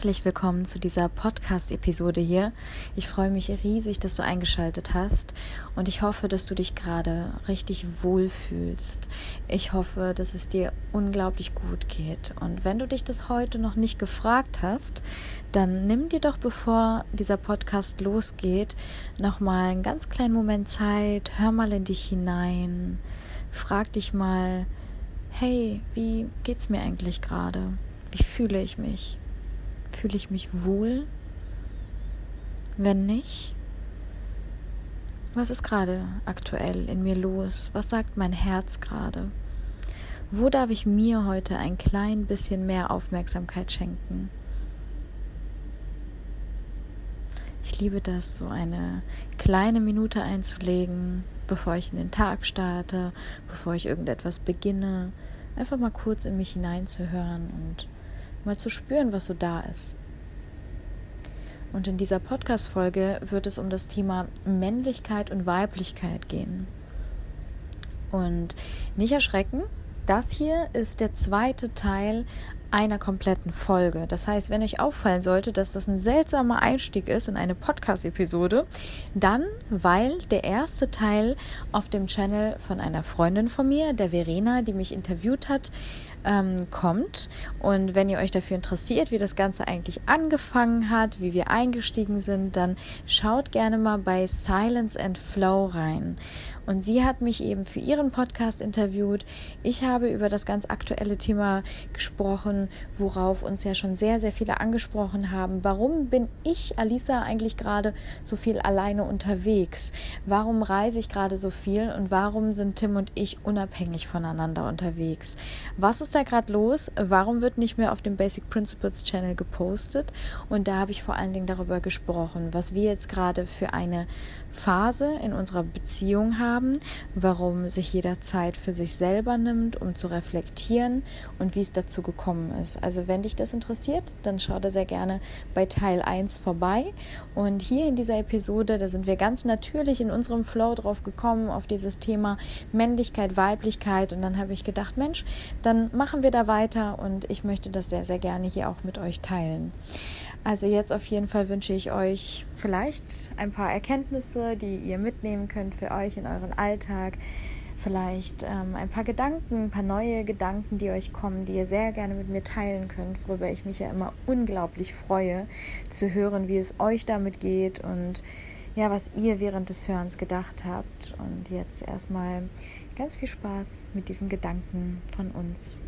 Herzlich willkommen zu dieser Podcast-Episode hier. Ich freue mich riesig, dass du eingeschaltet hast und ich hoffe, dass du dich gerade richtig wohlfühlst. Ich hoffe, dass es dir unglaublich gut geht. Und wenn du dich das heute noch nicht gefragt hast, dann nimm dir doch, bevor dieser Podcast losgeht, nochmal einen ganz kleinen Moment Zeit, hör mal in dich hinein, frag dich mal, hey, wie geht's mir eigentlich gerade? Wie fühle ich mich? Fühle ich mich wohl? Wenn nicht, was ist gerade aktuell in mir los? Was sagt mein Herz gerade? Wo darf ich mir heute ein klein bisschen mehr Aufmerksamkeit schenken? Ich liebe das, so eine kleine Minute einzulegen, bevor ich in den Tag starte, bevor ich irgendetwas beginne, einfach mal kurz in mich hineinzuhören und mal zu spüren, was so da ist. Und in dieser Podcast-Folge wird es um das Thema Männlichkeit und Weiblichkeit gehen. Und nicht erschrecken, das hier ist der zweite Teil einer kompletten Folge. Das heißt, wenn euch auffallen sollte, dass das ein seltsamer Einstieg ist in eine Podcast-Episode, dann, weil der erste Teil auf dem Channel von einer Freundin von mir, der Verena, die mich interviewt hat, ähm, kommt. Und wenn ihr euch dafür interessiert, wie das Ganze eigentlich angefangen hat, wie wir eingestiegen sind, dann schaut gerne mal bei Silence and Flow rein. Und sie hat mich eben für ihren Podcast interviewt. Ich habe über das ganz aktuelle Thema gesprochen, worauf uns ja schon sehr, sehr viele angesprochen haben. Warum bin ich, Alisa, eigentlich gerade so viel alleine unterwegs? Warum reise ich gerade so viel und warum sind Tim und ich unabhängig voneinander unterwegs? Was ist da gerade los? Warum wird nicht mehr auf dem Basic Principles Channel gepostet? Und da habe ich vor allen Dingen darüber gesprochen, was wir jetzt gerade für eine Phase in unserer Beziehung haben, warum sich jeder Zeit für sich selber nimmt, um zu reflektieren und wie es dazu gekommen ist. Also wenn dich das interessiert, dann schau da sehr gerne bei Teil 1 vorbei. Und hier in dieser Episode, da sind wir ganz natürlich in unserem Flow drauf gekommen, auf dieses Thema Männlichkeit, Weiblichkeit. Und dann habe ich gedacht, Mensch, dann machen wir da weiter und ich möchte das sehr, sehr gerne hier auch mit euch teilen. Also jetzt auf jeden Fall wünsche ich euch vielleicht ein paar Erkenntnisse, die ihr mitnehmen könnt für euch in euren Alltag. Vielleicht ähm, ein paar Gedanken, ein paar neue Gedanken, die euch kommen, die ihr sehr gerne mit mir teilen könnt, worüber ich mich ja immer unglaublich freue, zu hören, wie es euch damit geht und ja, was ihr während des Hörens gedacht habt. Und jetzt erstmal ganz viel Spaß mit diesen Gedanken von uns.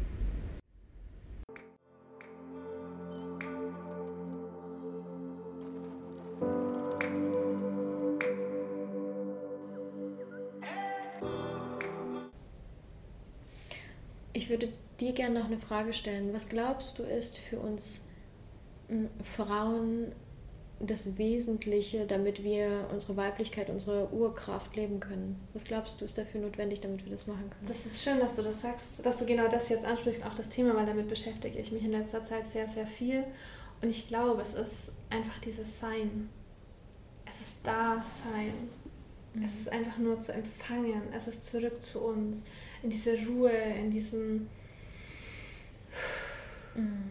Dir gerne noch eine Frage stellen. Was glaubst du ist für uns hm, Frauen das Wesentliche, damit wir unsere Weiblichkeit, unsere Urkraft leben können? Was glaubst du ist dafür notwendig, damit wir das machen können? Das ist schön, dass du das sagst, dass du genau das jetzt ansprichst, auch das Thema, weil damit beschäftige ich mich in letzter Zeit sehr, sehr viel. Und ich glaube, es ist einfach dieses Sein. Es ist Dasein. Mhm. Es ist einfach nur zu empfangen. Es ist zurück zu uns. In diese Ruhe, in diesen. Mhm.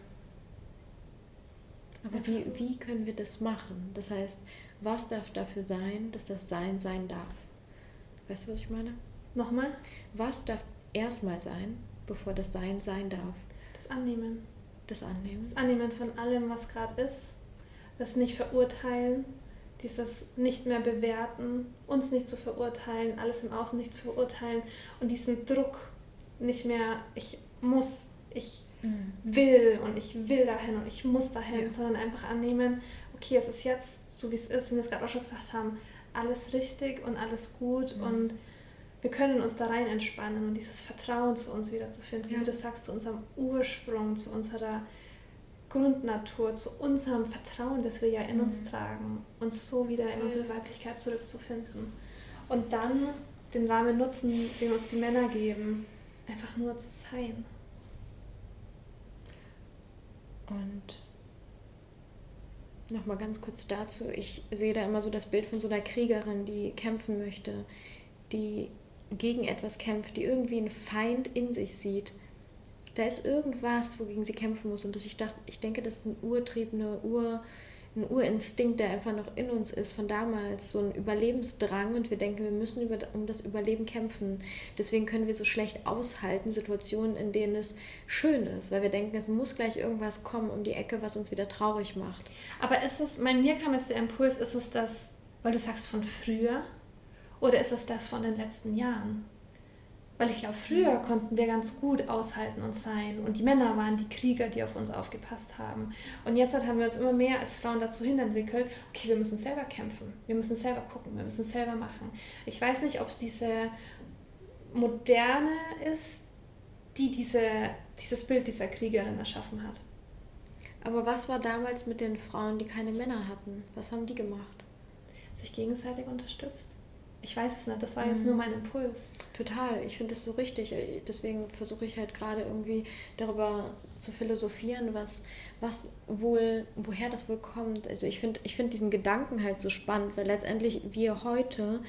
Aber wie, wie können wir das machen? Das heißt, was darf dafür sein, dass das Sein sein darf? Weißt du, was ich meine? Nochmal? Was darf erstmal sein, bevor das Sein sein darf? Das Annehmen. Das Annehmen. Das Annehmen von allem, was gerade ist. Das nicht verurteilen. Dieses nicht mehr bewerten. Uns nicht zu verurteilen. Alles im Außen nicht zu verurteilen. Und diesen Druck nicht mehr, ich muss, ich mhm. will und ich will dahin und ich muss dahin, ja. sondern einfach annehmen, okay, es ist jetzt so, wie es ist, wie wir es gerade auch schon gesagt haben, alles richtig und alles gut mhm. und wir können uns da rein entspannen und dieses Vertrauen zu uns wiederzufinden, ja. wie du sagst, zu unserem Ursprung, zu unserer Grundnatur, zu unserem Vertrauen, das wir ja in mhm. uns tragen, uns so wieder in unsere Weiblichkeit zurückzufinden. Und dann den Rahmen nutzen, den uns die Männer geben, einfach nur zu sein. Und nochmal ganz kurz dazu, ich sehe da immer so das Bild von so einer Kriegerin, die kämpfen möchte, die gegen etwas kämpft, die irgendwie einen Feind in sich sieht da ist irgendwas, wogegen sie kämpfen muss. Und das, ich, dachte, ich denke, das ist ein Urtrieb, eine Ur, ein Urinstinkt, der einfach noch in uns ist von damals, so ein Überlebensdrang und wir denken, wir müssen über, um das Überleben kämpfen. Deswegen können wir so schlecht aushalten, Situationen, in denen es schön ist, weil wir denken, es muss gleich irgendwas kommen um die Ecke, was uns wieder traurig macht. Aber ist es, bei mir kam jetzt der Impuls, ist es das, weil du sagst von früher oder ist es das von den letzten Jahren? Weil ich glaube, früher konnten wir ganz gut aushalten und sein. Und die Männer waren die Krieger, die auf uns aufgepasst haben. Und jetzt haben wir uns immer mehr als Frauen dazu hinentwickelt, okay, wir müssen selber kämpfen. Wir müssen selber gucken. Wir müssen selber machen. Ich weiß nicht, ob es diese Moderne ist, die diese, dieses Bild dieser Kriegerin erschaffen hat. Aber was war damals mit den Frauen, die keine Männer hatten? Was haben die gemacht? Sich gegenseitig unterstützt. Ich weiß es nicht, das war jetzt mhm. nur mein Impuls. Total, ich finde das so richtig. Deswegen versuche ich halt gerade irgendwie darüber zu philosophieren, was, was wohl, woher das wohl kommt. Also ich finde ich find diesen Gedanken halt so spannend, weil letztendlich wir heute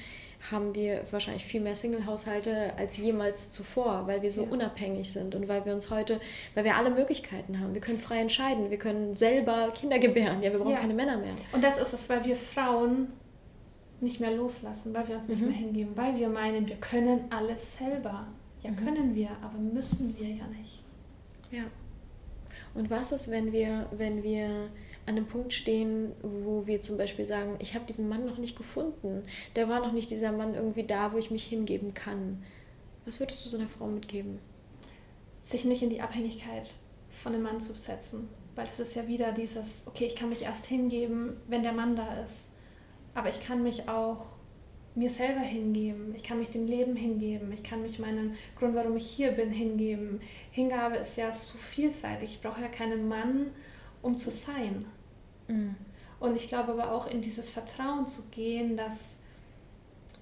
haben wir wahrscheinlich viel mehr Single-Haushalte als jemals zuvor, weil wir so ja. unabhängig sind und weil wir uns heute, weil wir alle Möglichkeiten haben. Wir können frei entscheiden, wir können selber Kinder gebären, ja, wir brauchen ja. keine Männer mehr. Und das ist es, weil wir Frauen nicht mehr loslassen, weil wir uns nicht mhm. mehr hingeben, weil wir meinen, wir können alles selber. Ja, mhm. können wir, aber müssen wir ja nicht. Ja. Und was ist, wenn wir, wenn wir an einem Punkt stehen, wo wir zum Beispiel sagen, ich habe diesen Mann noch nicht gefunden, der war noch nicht dieser Mann irgendwie da, wo ich mich hingeben kann. Was würdest du so einer Frau mitgeben? Sich nicht in die Abhängigkeit von dem Mann zu setzen. Weil es ist ja wieder dieses, okay, ich kann mich erst hingeben, wenn der Mann da ist. Aber ich kann mich auch mir selber hingeben. Ich kann mich dem Leben hingeben. Ich kann mich meinem Grund, warum ich hier bin, hingeben. Hingabe ist ja so vielseitig. Ich brauche ja keinen Mann, um zu sein. Mhm. Und ich glaube aber auch in dieses Vertrauen zu gehen, dass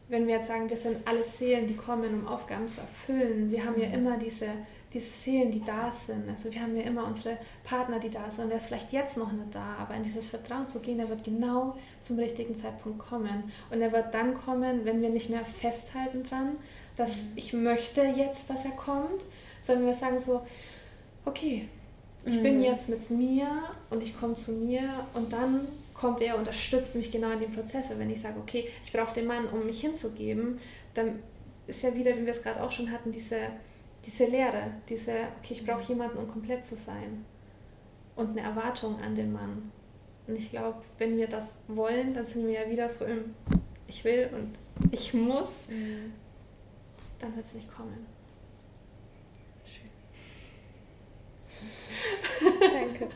wenn wir jetzt sagen, wir sind alle Seelen, die kommen, um Aufgaben zu erfüllen, wir haben mhm. ja immer diese diese Seelen, die da sind. Also wir haben ja immer unsere Partner, die da sind. Der ist vielleicht jetzt noch nicht da, aber in dieses Vertrauen zu gehen, der wird genau zum richtigen Zeitpunkt kommen. Und er wird dann kommen, wenn wir nicht mehr festhalten dran, dass mhm. ich möchte jetzt, dass er kommt, sondern wir sagen so, okay, ich mhm. bin jetzt mit mir und ich komme zu mir und dann kommt er, unterstützt mich genau in dem Prozess. Weil wenn ich sage, okay, ich brauche den Mann, um mich hinzugeben, dann ist ja wieder, wie wir es gerade auch schon hatten, diese diese Lehre, diese, okay, ich brauche jemanden, um komplett zu sein. Und eine Erwartung an den Mann. Und ich glaube, wenn wir das wollen, dann sind wir ja wieder so im Ich will und ich muss, mhm. dann wird es nicht kommen. Schön. danke.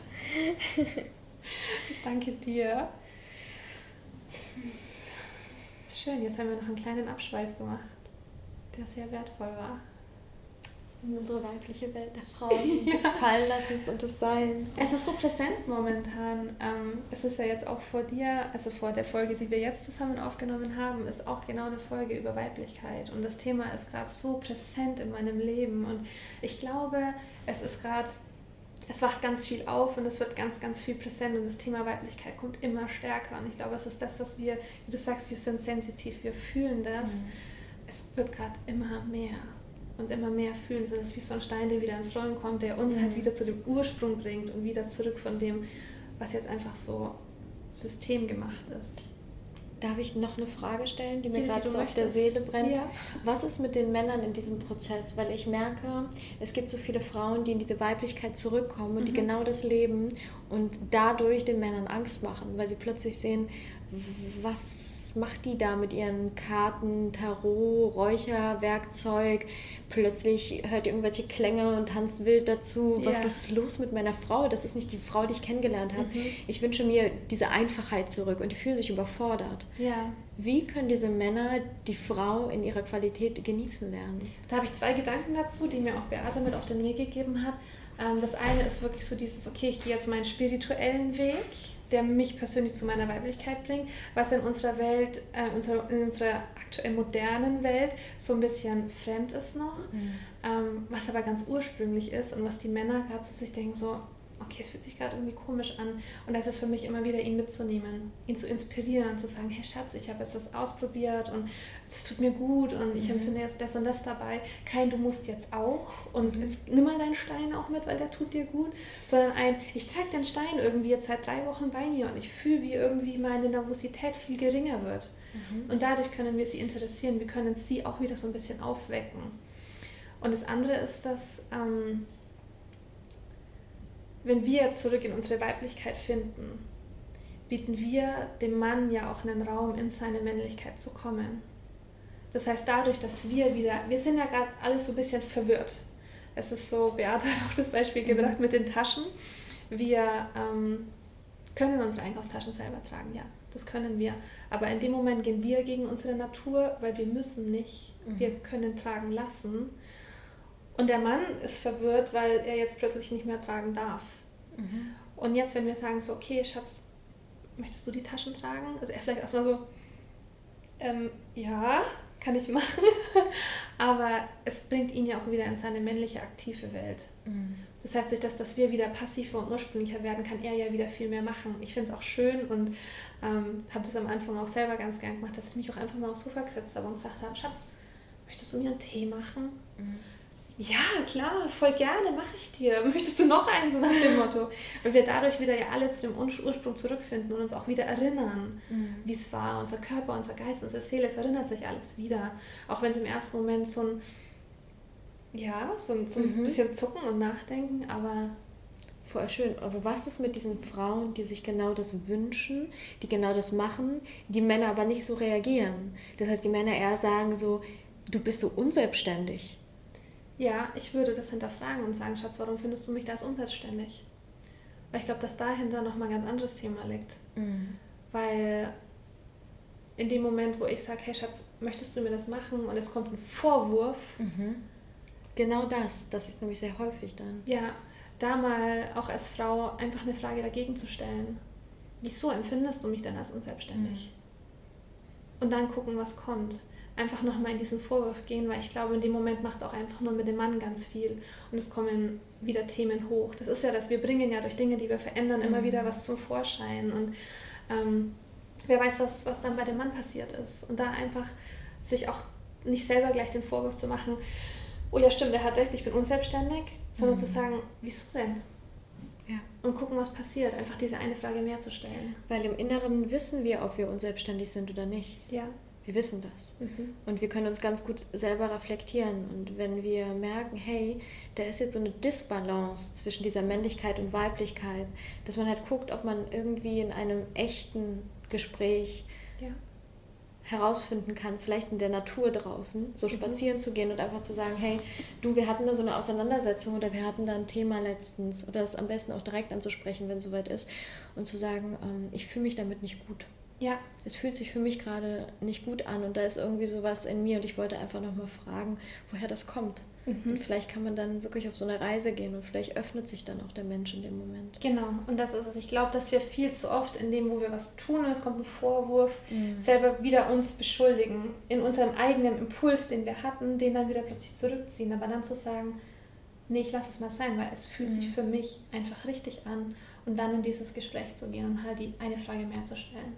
Ich danke dir. Schön, jetzt haben wir noch einen kleinen Abschweif gemacht, der sehr wertvoll war in unsere weibliche Welt der Frauen, ja. des Fallenlassens und des Seins. Es ist so präsent momentan. Ähm, es ist ja jetzt auch vor dir, also vor der Folge, die wir jetzt zusammen aufgenommen haben, ist auch genau eine Folge über Weiblichkeit. Und das Thema ist gerade so präsent in meinem Leben. Und ich glaube, es ist gerade, es wacht ganz viel auf und es wird ganz, ganz viel präsent. Und das Thema Weiblichkeit kommt immer stärker. Und ich glaube, es ist das, was wir, wie du sagst, wir sind sensitiv, wir fühlen das. Mhm. Es wird gerade immer mehr und immer mehr fühlen. Es ist wie so ein Stein, der wieder ins Rollen kommt, der uns halt mhm. halt wieder zu dem Ursprung bringt und wieder zurück von dem, was jetzt einfach so systemgemacht ist. Darf ich noch eine Frage stellen, die mir ja, gerade so auf der Seele brennt? Ja. Was ist mit den Männern in diesem Prozess? Weil ich merke, es gibt so viele Frauen, die in diese Weiblichkeit zurückkommen und mhm. die genau das leben und dadurch den Männern Angst machen, weil sie plötzlich sehen, was macht die da mit ihren Karten, Tarot, Räucherwerkzeug? Plötzlich hört ihr irgendwelche Klänge und tanzt wild dazu. Was, ja. was ist los mit meiner Frau? Das ist nicht die Frau, die ich kennengelernt habe. Mhm. Ich wünsche mir diese Einfachheit zurück und die fühlen sich überfordert. Ja. Wie können diese Männer die Frau in ihrer Qualität genießen lernen? Da habe ich zwei Gedanken dazu, die mir auch Beate mit auf den Weg gegeben hat. Ähm, das eine ist wirklich so dieses, okay, ich gehe jetzt meinen spirituellen Weg der mich persönlich zu meiner Weiblichkeit bringt, was in unserer Welt, äh, unserer, in unserer aktuell modernen Welt so ein bisschen fremd ist noch, mhm. ähm, was aber ganz ursprünglich ist und was die Männer gerade zu sich denken, so, okay, es fühlt sich gerade irgendwie komisch an. Und das ist für mich immer wieder, ihn mitzunehmen, ihn zu inspirieren, zu sagen, hey Schatz, ich habe jetzt das ausprobiert und es tut mir gut und ich mhm. empfinde jetzt das und das dabei. Kein, du musst jetzt auch und mhm. jetzt nimm mal deinen Stein auch mit, weil der tut dir gut, sondern ein, ich trage den Stein irgendwie jetzt seit drei Wochen bei mir und ich fühle, wie irgendwie meine Nervosität viel geringer wird. Mhm. Und dadurch können wir sie interessieren, wir können sie auch wieder so ein bisschen aufwecken. Und das andere ist, dass... Ähm, wenn wir zurück in unsere Weiblichkeit finden, bieten wir dem Mann ja auch einen Raum, in seine Männlichkeit zu kommen. Das heißt, dadurch, dass wir wieder, wir sind ja gerade alles so ein bisschen verwirrt. Es ist so, Beate hat auch das Beispiel mhm. gebracht mit den Taschen. Wir ähm, können unsere Einkaufstaschen selber tragen, ja, das können wir. Aber in dem Moment gehen wir gegen unsere Natur, weil wir müssen nicht. Mhm. Wir können tragen lassen. Und der Mann ist verwirrt, weil er jetzt plötzlich nicht mehr tragen darf. Mhm. Und jetzt, wenn wir sagen so, okay, Schatz, möchtest du die Taschen tragen? Also er vielleicht erstmal so, ähm, ja, kann ich machen. Aber es bringt ihn ja auch wieder in seine männliche, aktive Welt. Mhm. Das heißt, durch das, dass wir wieder passiver und ursprünglicher werden, kann er ja wieder viel mehr machen. Ich finde es auch schön und ähm, habe das am Anfang auch selber ganz gern gemacht, dass ich mich auch einfach mal aufs Sofa gesetzt habe und gesagt habe, Schatz, möchtest du mir einen Tee machen? Mhm ja, klar, voll gerne, mache ich dir. Möchtest du noch einen, so nach dem Motto? Weil wir dadurch wieder ja alle zu dem Ursprung zurückfinden und uns auch wieder erinnern, mhm. wie es war. Unser Körper, unser Geist, unsere Seele, es erinnert sich alles wieder. Auch wenn es im ersten Moment so ein, ja, so ein, so ein mhm. bisschen zucken und nachdenken, aber voll schön. Aber was ist mit diesen Frauen, die sich genau das wünschen, die genau das machen, die Männer aber nicht so reagieren? Das heißt, die Männer eher sagen so, du bist so unselbstständig. Ja, ich würde das hinterfragen und sagen, Schatz, warum findest du mich da unselbstständig? Weil ich glaube, dass dahinter nochmal ein ganz anderes Thema liegt. Mhm. Weil in dem Moment, wo ich sage, hey Schatz, möchtest du mir das machen und es kommt ein Vorwurf. Mhm. Genau das, das ist nämlich sehr häufig dann. Ja, da mal auch als Frau einfach eine Frage dagegen zu stellen. Wieso empfindest du mich denn als unselbstständig? Mhm. Und dann gucken, was kommt einfach nochmal in diesen Vorwurf gehen, weil ich glaube, in dem Moment macht es auch einfach nur mit dem Mann ganz viel und es kommen wieder Themen hoch. Das ist ja das, wir bringen ja durch Dinge, die wir verändern, immer mhm. wieder was zum Vorschein und ähm, wer weiß, was, was dann bei dem Mann passiert ist. Und da einfach sich auch nicht selber gleich den Vorwurf zu machen, oh ja stimmt, er hat recht, ich bin unselbstständig, sondern mhm. zu sagen, wieso denn? Ja. Und gucken, was passiert. Einfach diese eine Frage mehr zu stellen. Weil im Inneren wissen wir, ob wir unselbstständig sind oder nicht. Ja. Wir wissen das. Mhm. Und wir können uns ganz gut selber reflektieren. Und wenn wir merken, hey, da ist jetzt so eine Disbalance zwischen dieser Männlichkeit und Weiblichkeit, dass man halt guckt, ob man irgendwie in einem echten Gespräch ja. herausfinden kann, vielleicht in der Natur draußen, so mhm. spazieren zu gehen und einfach zu sagen, hey, du, wir hatten da so eine Auseinandersetzung oder wir hatten da ein Thema letztens oder es am besten auch direkt anzusprechen, wenn es soweit ist und zu sagen, ähm, ich fühle mich damit nicht gut. Ja. Es fühlt sich für mich gerade nicht gut an und da ist irgendwie sowas in mir und ich wollte einfach nochmal fragen, woher das kommt. Mhm. Und vielleicht kann man dann wirklich auf so eine Reise gehen und vielleicht öffnet sich dann auch der Mensch in dem Moment. Genau, und das ist es. Ich glaube, dass wir viel zu oft in dem, wo wir was tun und es kommt ein Vorwurf, mhm. selber wieder uns beschuldigen. In unserem eigenen Impuls, den wir hatten, den dann wieder plötzlich zurückziehen. Aber dann zu sagen, nee, ich lasse es mal sein, weil es fühlt mhm. sich für mich einfach richtig an. Und dann in dieses Gespräch zu gehen und halt die eine Frage mehr zu stellen.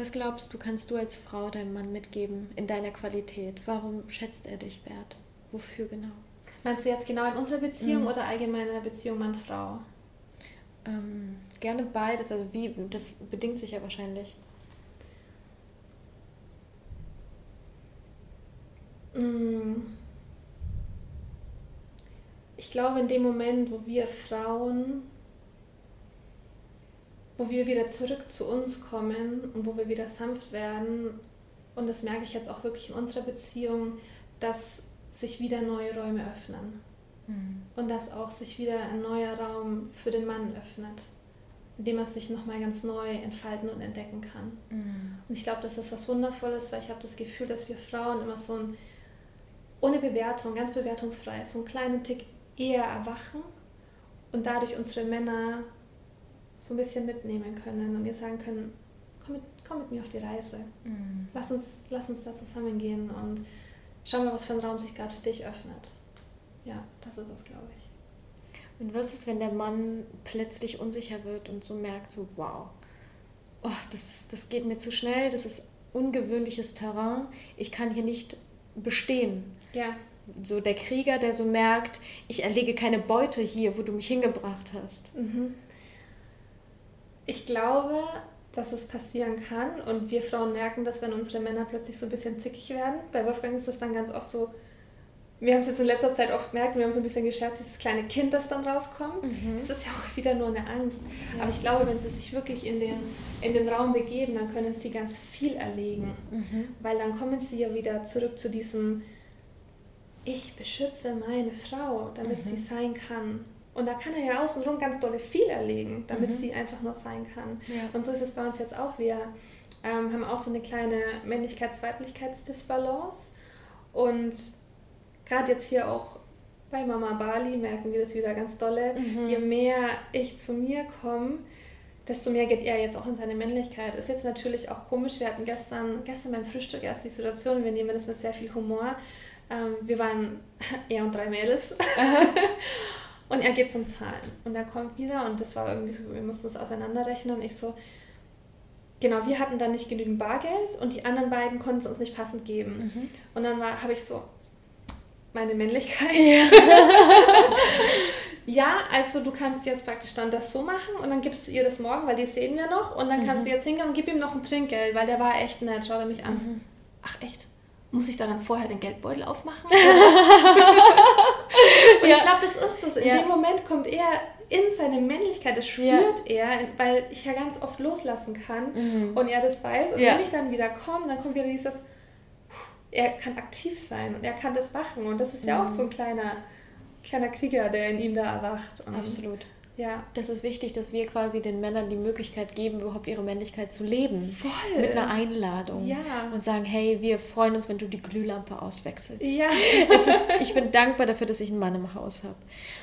Was glaubst du, kannst du als Frau deinem Mann mitgeben in deiner Qualität? Warum schätzt er dich wert? Wofür genau? Meinst du jetzt genau in unserer Beziehung mhm. oder allgemein in der Beziehung Mann-Frau? Ähm, gerne beides. Also wie, das bedingt sich ja wahrscheinlich. Mm. Ich glaube, in dem Moment, wo wir Frauen wo wir wieder zurück zu uns kommen und wo wir wieder sanft werden. Und das merke ich jetzt auch wirklich in unserer Beziehung, dass sich wieder neue Räume öffnen. Mhm. Und dass auch sich wieder ein neuer Raum für den Mann öffnet, in dem er sich nochmal ganz neu entfalten und entdecken kann. Mhm. Und ich glaube, das ist was Wundervolles, weil ich habe das Gefühl, dass wir Frauen immer so ein, ohne Bewertung, ganz bewertungsfrei, so einen kleinen Tick eher erwachen und dadurch unsere Männer so ein bisschen mitnehmen können und ihr sagen können, komm mit, komm mit mir auf die Reise. Mhm. Lass, uns, lass uns da zusammen gehen und schau mal, was für ein Raum sich gerade für dich öffnet. Ja, das ist es, glaube ich. Und was ist, wenn der Mann plötzlich unsicher wird und so merkt, so wow, oh, das, ist, das geht mir zu schnell, das ist ungewöhnliches Terrain, ich kann hier nicht bestehen. Ja. So der Krieger, der so merkt, ich erlege keine Beute hier, wo du mich hingebracht hast. Mhm. Ich glaube, dass es passieren kann und wir Frauen merken das, wenn unsere Männer plötzlich so ein bisschen zickig werden. Bei Wolfgang ist das dann ganz oft so, wir haben es jetzt in letzter Zeit oft gemerkt, wir haben so ein bisschen gescherzt, dieses kleine Kind, das dann rauskommt. Mhm. Es ist ja auch wieder nur eine Angst. Ja. Aber ich glaube, wenn sie sich wirklich in den, in den Raum begeben, dann können sie ganz viel erlegen. Mhm. Weil dann kommen sie ja wieder zurück zu diesem, ich beschütze meine Frau, damit mhm. sie sein kann. Und da kann er ja außenrum ganz dolle viel erlegen, damit mhm. sie einfach nur sein kann. Ja. Und so ist es bei uns jetzt auch. Wir ähm, haben auch so eine kleine Männlichkeits-Weiblichkeitsdisbalance. Und gerade jetzt hier auch bei Mama Bali merken wir das wieder ganz dolle. Mhm. Je mehr ich zu mir komme, desto mehr geht er jetzt auch in seine Männlichkeit. Ist jetzt natürlich auch komisch. Wir hatten gestern, gestern beim Frühstück erst die Situation, wir nehmen das mit sehr viel Humor. Ähm, wir waren er und drei Mädels. und er geht zum Zahlen. Und er kommt wieder und das war irgendwie so, wir mussten es auseinanderrechnen und ich so, genau, wir hatten dann nicht genügend Bargeld und die anderen beiden konnten es uns nicht passend geben. Mhm. Und dann habe ich so, meine Männlichkeit. Ja. ja, also du kannst jetzt praktisch dann das so machen und dann gibst du ihr das morgen, weil die sehen wir noch und dann mhm. kannst du jetzt hingehen und gib ihm noch ein Trinkgeld, weil der war echt nett, schau er mich an. Mhm. Ach echt? Muss ich da dann vorher den Geldbeutel aufmachen? und ja. ich glaube, das ist das. In ja. dem Moment kommt er in seine Männlichkeit, das spürt ja. er, weil ich ja ganz oft loslassen kann mhm. und er das weiß. Und wenn ich dann wieder komme, dann kommt wieder dieses er kann aktiv sein und er kann das machen. Und das ist ja mhm. auch so ein kleiner, kleiner Krieger, der in ihm da erwacht. Und Absolut. Ja. Das ist wichtig, dass wir quasi den Männern die Möglichkeit geben, überhaupt ihre Männlichkeit zu leben. Voll. Mit einer Einladung. Ja. Und sagen, hey, wir freuen uns, wenn du die Glühlampe auswechselst. Ja. Ist, ich bin dankbar dafür, dass ich einen Mann im Haus habe.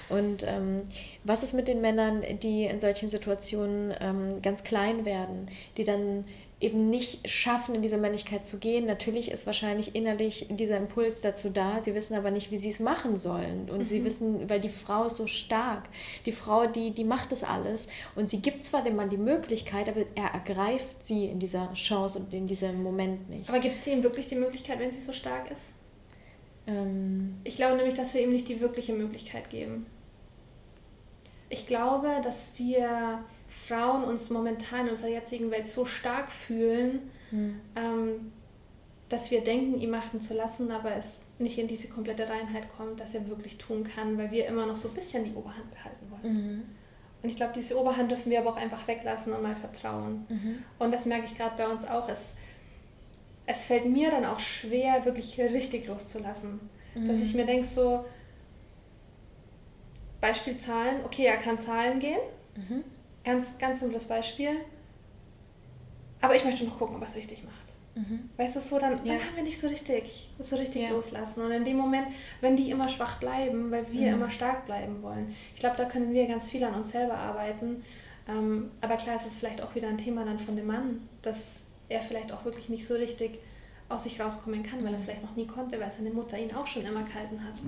Und ähm, was ist mit den Männern, die in solchen Situationen ähm, ganz klein werden, die dann eben nicht schaffen, in diese Männlichkeit zu gehen. Natürlich ist wahrscheinlich innerlich dieser Impuls dazu da. Sie wissen aber nicht, wie sie es machen sollen. Und mhm. sie wissen, weil die Frau ist so stark. Die Frau, die, die macht das alles. Und sie gibt zwar dem Mann die Möglichkeit, aber er ergreift sie in dieser Chance und in diesem Moment nicht. Aber gibt sie ihm wirklich die Möglichkeit, wenn sie so stark ist? Ähm ich glaube nämlich, dass wir ihm nicht die wirkliche Möglichkeit geben. Ich glaube, dass wir Frauen uns momentan in unserer jetzigen Welt so stark fühlen, mhm. ähm, dass wir denken, ihn machen zu lassen, aber es nicht in diese komplette Reinheit kommt, dass er wirklich tun kann, weil wir immer noch so ein bisschen die Oberhand behalten wollen. Mhm. Und ich glaube, diese Oberhand dürfen wir aber auch einfach weglassen und mal vertrauen. Mhm. Und das merke ich gerade bei uns auch. Es, es fällt mir dann auch schwer, wirklich richtig loszulassen. Dass ich mhm. mir denke, so, Beispiel Zahlen, okay, er kann Zahlen gehen. Ganz, ganz simples Beispiel. Aber ich möchte noch gucken, ob es richtig macht. Mhm. Weißt du, so, dann, ja. dann haben wir nicht so richtig, so richtig ja. loslassen. Und in dem Moment, wenn die immer schwach bleiben, weil wir mhm. immer stark bleiben wollen, ich glaube, da können wir ganz viel an uns selber arbeiten. Ähm, aber klar, es ist vielleicht auch wieder ein Thema dann von dem Mann, dass er vielleicht auch wirklich nicht so richtig aus sich rauskommen kann, weil er es vielleicht noch nie konnte, weil seine Mutter ihn auch schon immer gehalten hat.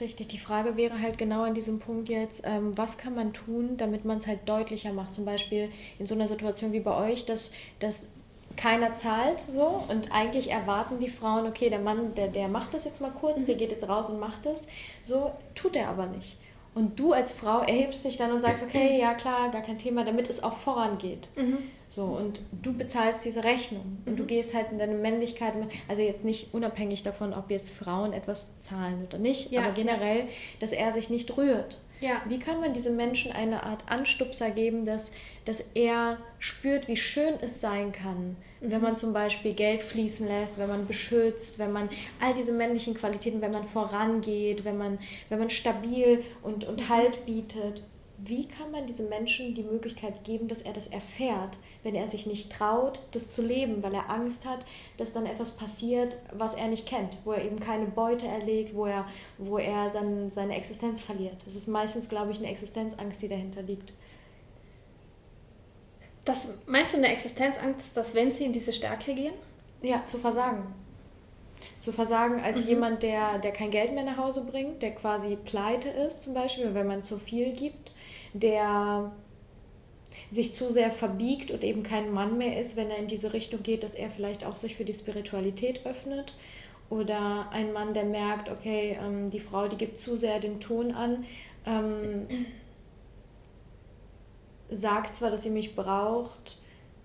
Richtig, die Frage wäre halt genau an diesem Punkt jetzt, ähm, was kann man tun, damit man es halt deutlicher macht? Zum Beispiel in so einer Situation wie bei euch, dass, dass keiner zahlt so und eigentlich erwarten die Frauen, okay, der Mann, der, der macht das jetzt mal kurz, mhm. der geht jetzt raus und macht das. So tut er aber nicht. Und du als Frau erhebst dich dann und sagst, okay, ja klar, gar kein Thema, damit es auch vorangeht. Mhm. So, und du bezahlst diese Rechnung und du mhm. gehst halt in deine Männlichkeit, also jetzt nicht unabhängig davon, ob jetzt Frauen etwas zahlen oder nicht, ja. aber generell, dass er sich nicht rührt. Ja. Wie kann man diesem Menschen eine Art Anstupser geben, dass, dass er spürt, wie schön es sein kann, mhm. wenn man zum Beispiel Geld fließen lässt, wenn man beschützt, wenn man all diese männlichen Qualitäten, wenn man vorangeht, wenn man, wenn man stabil und, und Halt bietet wie kann man diesem Menschen die Möglichkeit geben, dass er das erfährt, wenn er sich nicht traut, das zu leben, weil er Angst hat, dass dann etwas passiert, was er nicht kennt, wo er eben keine Beute erlegt, wo er, wo er sein, seine Existenz verliert. Das ist meistens, glaube ich, eine Existenzangst, die dahinter liegt. Das, meinst du eine Existenzangst, dass wenn sie in diese Stärke gehen? Ja, zu versagen Zu versagen als mhm. jemand, der, der kein Geld mehr nach Hause bringt, der quasi pleite ist, zum Beispiel, wenn man zu viel gibt, der sich zu sehr verbiegt und eben kein Mann mehr ist, wenn er in diese Richtung geht, dass er vielleicht auch sich für die Spiritualität öffnet. Oder ein Mann, der merkt, okay, ähm, die Frau, die gibt zu sehr den Ton an, ähm, sagt zwar, dass sie mich braucht,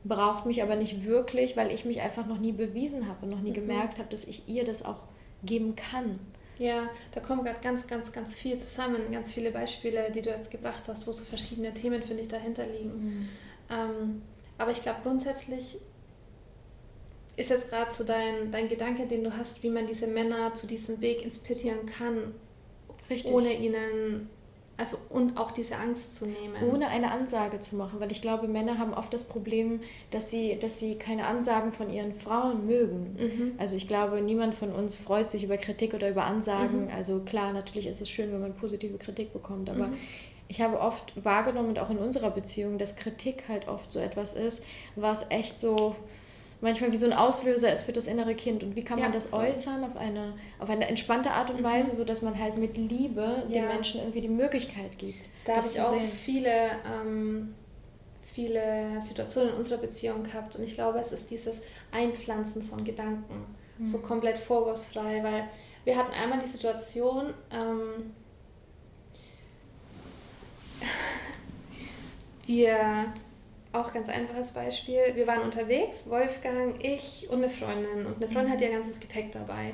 braucht mich aber nicht wirklich, weil ich mich einfach noch nie bewiesen habe und noch nie mhm. gemerkt habe, dass ich ihr das auch geben kann. Ja, da kommen gerade ganz, ganz, ganz viel zusammen, ganz viele Beispiele, die du jetzt gebracht hast, wo so verschiedene Themen, finde ich, dahinter liegen. Mhm. Ähm, aber ich glaube, grundsätzlich ist jetzt gerade so dein, dein Gedanke, den du hast, wie man diese Männer zu diesem Weg inspirieren kann, Richtig. ohne ihnen also und auch diese Angst zu nehmen. Ohne eine Ansage zu machen, weil ich glaube, Männer haben oft das Problem, dass sie, dass sie keine Ansagen von ihren Frauen mögen. Mhm. Also ich glaube, niemand von uns freut sich über Kritik oder über Ansagen. Mhm. Also klar, natürlich ist es schön, wenn man positive Kritik bekommt, aber mhm. ich habe oft wahrgenommen und auch in unserer Beziehung, dass Kritik halt oft so etwas ist, was echt so manchmal wie so ein Auslöser ist für das innere Kind. Und wie kann man das äußern auf eine, auf eine entspannte Art und mhm. Weise, sodass man halt mit Liebe ja. den Menschen irgendwie die Möglichkeit gibt. Da habe ich auch sehen. viele, ähm, viele Situationen in unserer Beziehung gehabt. Und ich glaube, es ist dieses Einpflanzen von Gedanken. Mhm. So komplett vorwurfsfrei, weil wir hatten einmal die Situation, ähm, wir auch ganz einfaches Beispiel. Wir waren unterwegs, Wolfgang, ich und eine Freundin. Und eine Freundin hat ihr ganzes Gepäck dabei.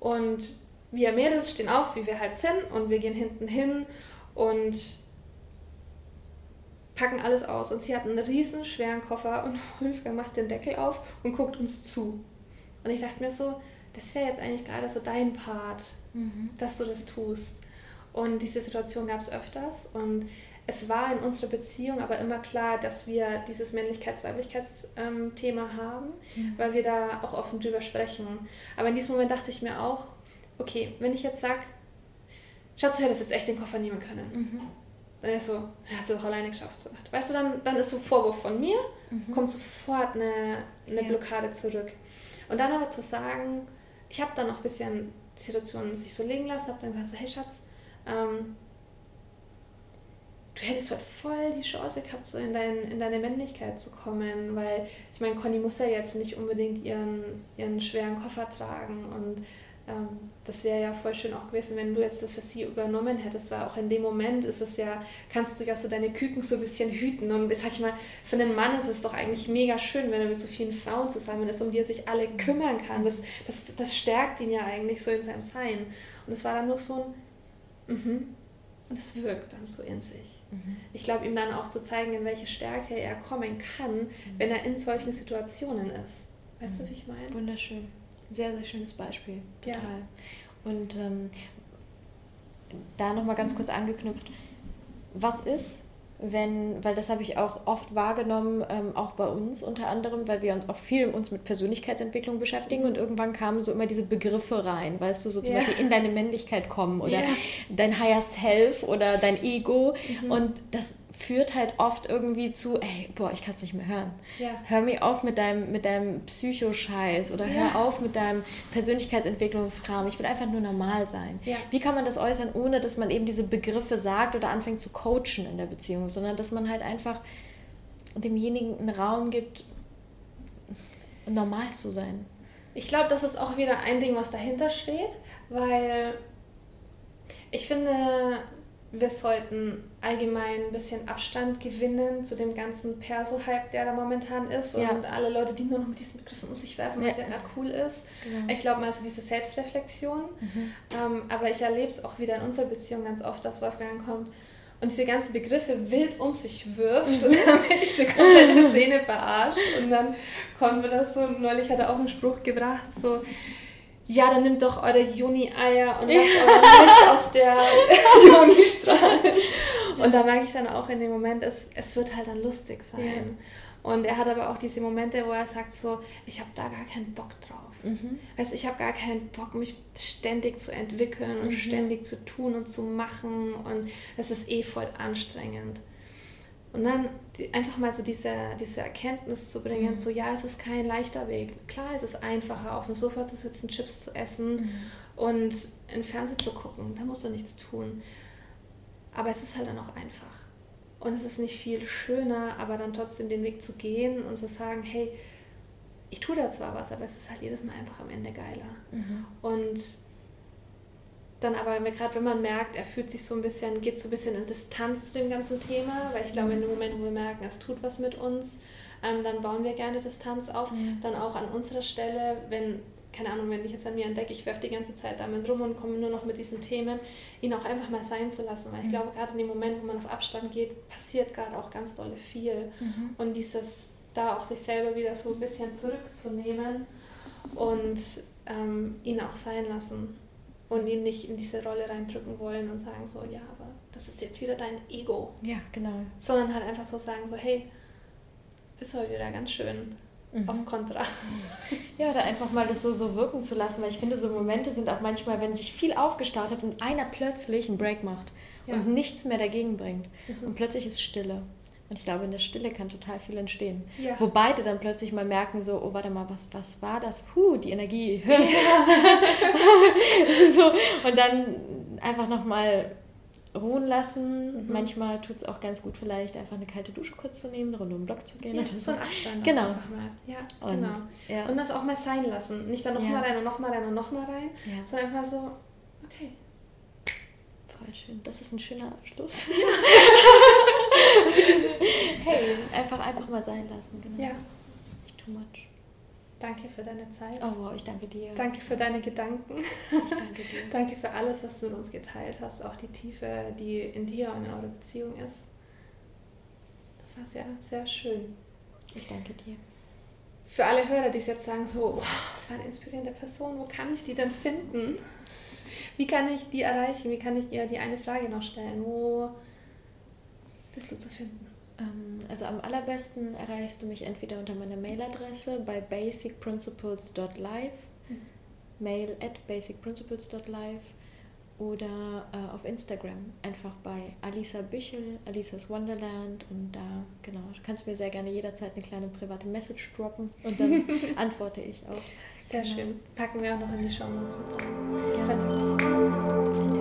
Und wir Mädels stehen auf, wie wir halt sind, und wir gehen hinten hin und packen alles aus. Und sie hat einen riesen schweren Koffer und Wolfgang macht den Deckel auf und guckt uns zu. Und ich dachte mir so, das wäre jetzt eigentlich gerade so dein Part, mhm. dass du das tust. Und diese Situation gab es öfters. Und es war in unserer Beziehung aber immer klar, dass wir dieses Männlichkeits-Weiblichkeits-Thema haben, mhm. weil wir da auch offen drüber sprechen. Aber in diesem Moment dachte ich mir auch, okay, wenn ich jetzt sage, Schatz, du hättest jetzt echt den Koffer nehmen können. Mhm. Dann ist so, hat es auch alleine geschafft. So. Weißt du, dann, dann ist so Vorwurf von mir, mhm. kommt sofort eine, eine ja. Blockade zurück. Und dann aber zu sagen, ich habe dann noch ein bisschen die Situation sich so legen lassen, habe dann gesagt, so, hey Schatz, ähm, du hättest halt voll die Chance gehabt, so in, dein, in deine Männlichkeit zu kommen, weil ich meine, Conny muss ja jetzt nicht unbedingt ihren, ihren schweren Koffer tragen und ähm, das wäre ja voll schön auch gewesen, wenn du jetzt das für sie übernommen hättest, weil auch in dem Moment ist es ja, kannst du ja so deine Küken so ein bisschen hüten und sag ich mal, für einen Mann ist es doch eigentlich mega schön, wenn er mit so vielen Frauen zusammen ist, um die er sich alle kümmern kann. Das, das, das stärkt ihn ja eigentlich so in seinem Sein. Und es war dann nur so ein, mhm, und es wirkt dann so in sich. Mhm. Ich glaube, ihm dann auch zu zeigen, in welche Stärke er kommen kann, mhm. wenn er in solchen Situationen ist. Weißt mhm. du, wie ich meine? Wunderschön. Sehr, sehr schönes Beispiel. Total. Ja. Und ähm, da nochmal ganz kurz angeknüpft. Was ist, wenn, weil das habe ich auch oft wahrgenommen, ähm, auch bei uns unter anderem, weil wir auch viel uns mit Persönlichkeitsentwicklung beschäftigen und irgendwann kamen so immer diese Begriffe rein, weißt du, so zum ja. Beispiel in deine Männlichkeit kommen oder ja. dein Higher Self oder dein Ego mhm. und das führt halt oft irgendwie zu, ey, boah, ich kann es nicht mehr hören. Ja. Hör mir auf mit deinem, mit deinem Psychoscheiß oder hör ja. auf mit deinem Persönlichkeitsentwicklungskram. Ich will einfach nur normal sein. Ja. Wie kann man das äußern, ohne dass man eben diese Begriffe sagt oder anfängt zu coachen in der Beziehung, sondern dass man halt einfach demjenigen einen Raum gibt, normal zu sein. Ich glaube, das ist auch wieder ein Ding, was dahinter steht, weil ich finde, wir sollten allgemein ein bisschen Abstand gewinnen zu dem ganzen Perso-Hype, der da momentan ist ja. und alle Leute, die nur noch mit diesen Begriffen um sich werfen, was ja, ja gerade cool ist. Genau. Ich glaube mal so diese Selbstreflexion. Mhm. Ähm, aber ich erlebe es auch wieder in unserer Beziehung ganz oft, dass Wolfgang kommt und diese ganzen Begriffe wild um sich wirft mhm. und dann wird diese komplette Szene verarscht und dann kommt mir das so, neulich hat er auch einen Spruch gebracht, so ja, dann nimmt doch eure Juni-Eier und lasst euer Licht aus der Juni strahlen. Und da merke ich dann auch in dem Moment, es, es wird halt dann lustig sein. Ja. Und er hat aber auch diese Momente, wo er sagt so, ich habe da gar keinen Bock drauf. Mhm. Weißt, ich habe gar keinen Bock, mich ständig zu entwickeln und mhm. ständig zu tun und zu machen. Und es ist eh voll anstrengend. Und dann die, einfach mal so diese, diese Erkenntnis zu bringen, mhm. so ja, es ist kein leichter Weg. Klar, es ist einfacher, auf dem Sofa zu sitzen, Chips zu essen mhm. und in Fernsehen zu gucken. Da musst du nichts tun. Aber es ist halt dann auch einfach. Und es ist nicht viel schöner, aber dann trotzdem den Weg zu gehen und zu sagen, hey, ich tue da zwar was, aber es ist halt jedes Mal einfach am Ende geiler. Mhm. Und dann aber gerade wenn man merkt, er fühlt sich so ein bisschen, geht so ein bisschen in Distanz zu dem ganzen Thema, weil ich glaube, in dem Moment, wo wir merken, es tut was mit uns, ähm, dann bauen wir gerne Distanz auf. Mhm. Dann auch an unserer Stelle, wenn, keine Ahnung, wenn ich jetzt an mir entdecke, ich werfe die ganze Zeit damit rum und komme nur noch mit diesen Themen, ihn auch einfach mal sein zu lassen. Weil ich mhm. glaube, gerade in dem Moment, wo man auf Abstand geht, passiert gerade auch ganz dolle viel. Mhm. Und dieses, da auch sich selber wieder so ein bisschen zurückzunehmen und ähm, ihn auch sein lassen und ihn nicht in diese Rolle reindrücken wollen und sagen so, ja, aber das ist jetzt wieder dein Ego. Ja, genau. Sondern halt einfach so sagen so, hey, bist heute wieder ganz schön mhm. auf Kontra. Ja, oder einfach mal das so, so wirken zu lassen, weil ich finde, so Momente sind auch manchmal, wenn sich viel aufgestaut hat und einer plötzlich einen Break macht ja. und nichts mehr dagegen bringt mhm. und plötzlich ist Stille. Und ich glaube, in der Stille kann total viel entstehen. Ja. Wo beide dann plötzlich mal merken, so, oh, warte mal, was, was war das? Puh, die Energie. Ja. so, und dann einfach nochmal ruhen lassen. Mhm. Manchmal tut es auch ganz gut, vielleicht einfach eine kalte Dusche kurz zu nehmen, eine Runde um den Block zu gehen. Ja, so ein Abstand. Genau. Ja, und, genau. Ja. Und das auch mal sein lassen. Nicht dann nochmal ja. rein und nochmal rein und nochmal rein, ja. sondern einfach so, okay. Voll schön. Das ist ein schöner Abschluss. hey, einfach, einfach mal sein lassen. Genau. Ja. Nicht too much. Danke für deine Zeit. Oh, wow, ich danke dir. Danke für deine Gedanken. Ich danke dir. danke für alles, was du mit uns geteilt hast, auch die Tiefe, die in dir und in eurer Beziehung ist. Das war sehr, sehr schön. Ich danke dir. Für alle Hörer, die jetzt sagen, so, wow, das war eine inspirierende Person, wo kann ich die denn finden? Wie kann ich die erreichen? Wie kann ich ihr die eine Frage noch stellen? Wo bist du zu finden? Ähm, also am allerbesten erreichst du mich entweder unter meiner Mailadresse bei basicprinciples.live, mhm. mail at basicprinciples.live oder äh, auf Instagram einfach bei Alisa Büchel, Alisas Wonderland und da, genau, du kannst mir sehr gerne jederzeit eine kleine private Message droppen und dann antworte ich auch. Sehr genau. schön. Packen wir auch noch in die Show Notes mit rein. Ja.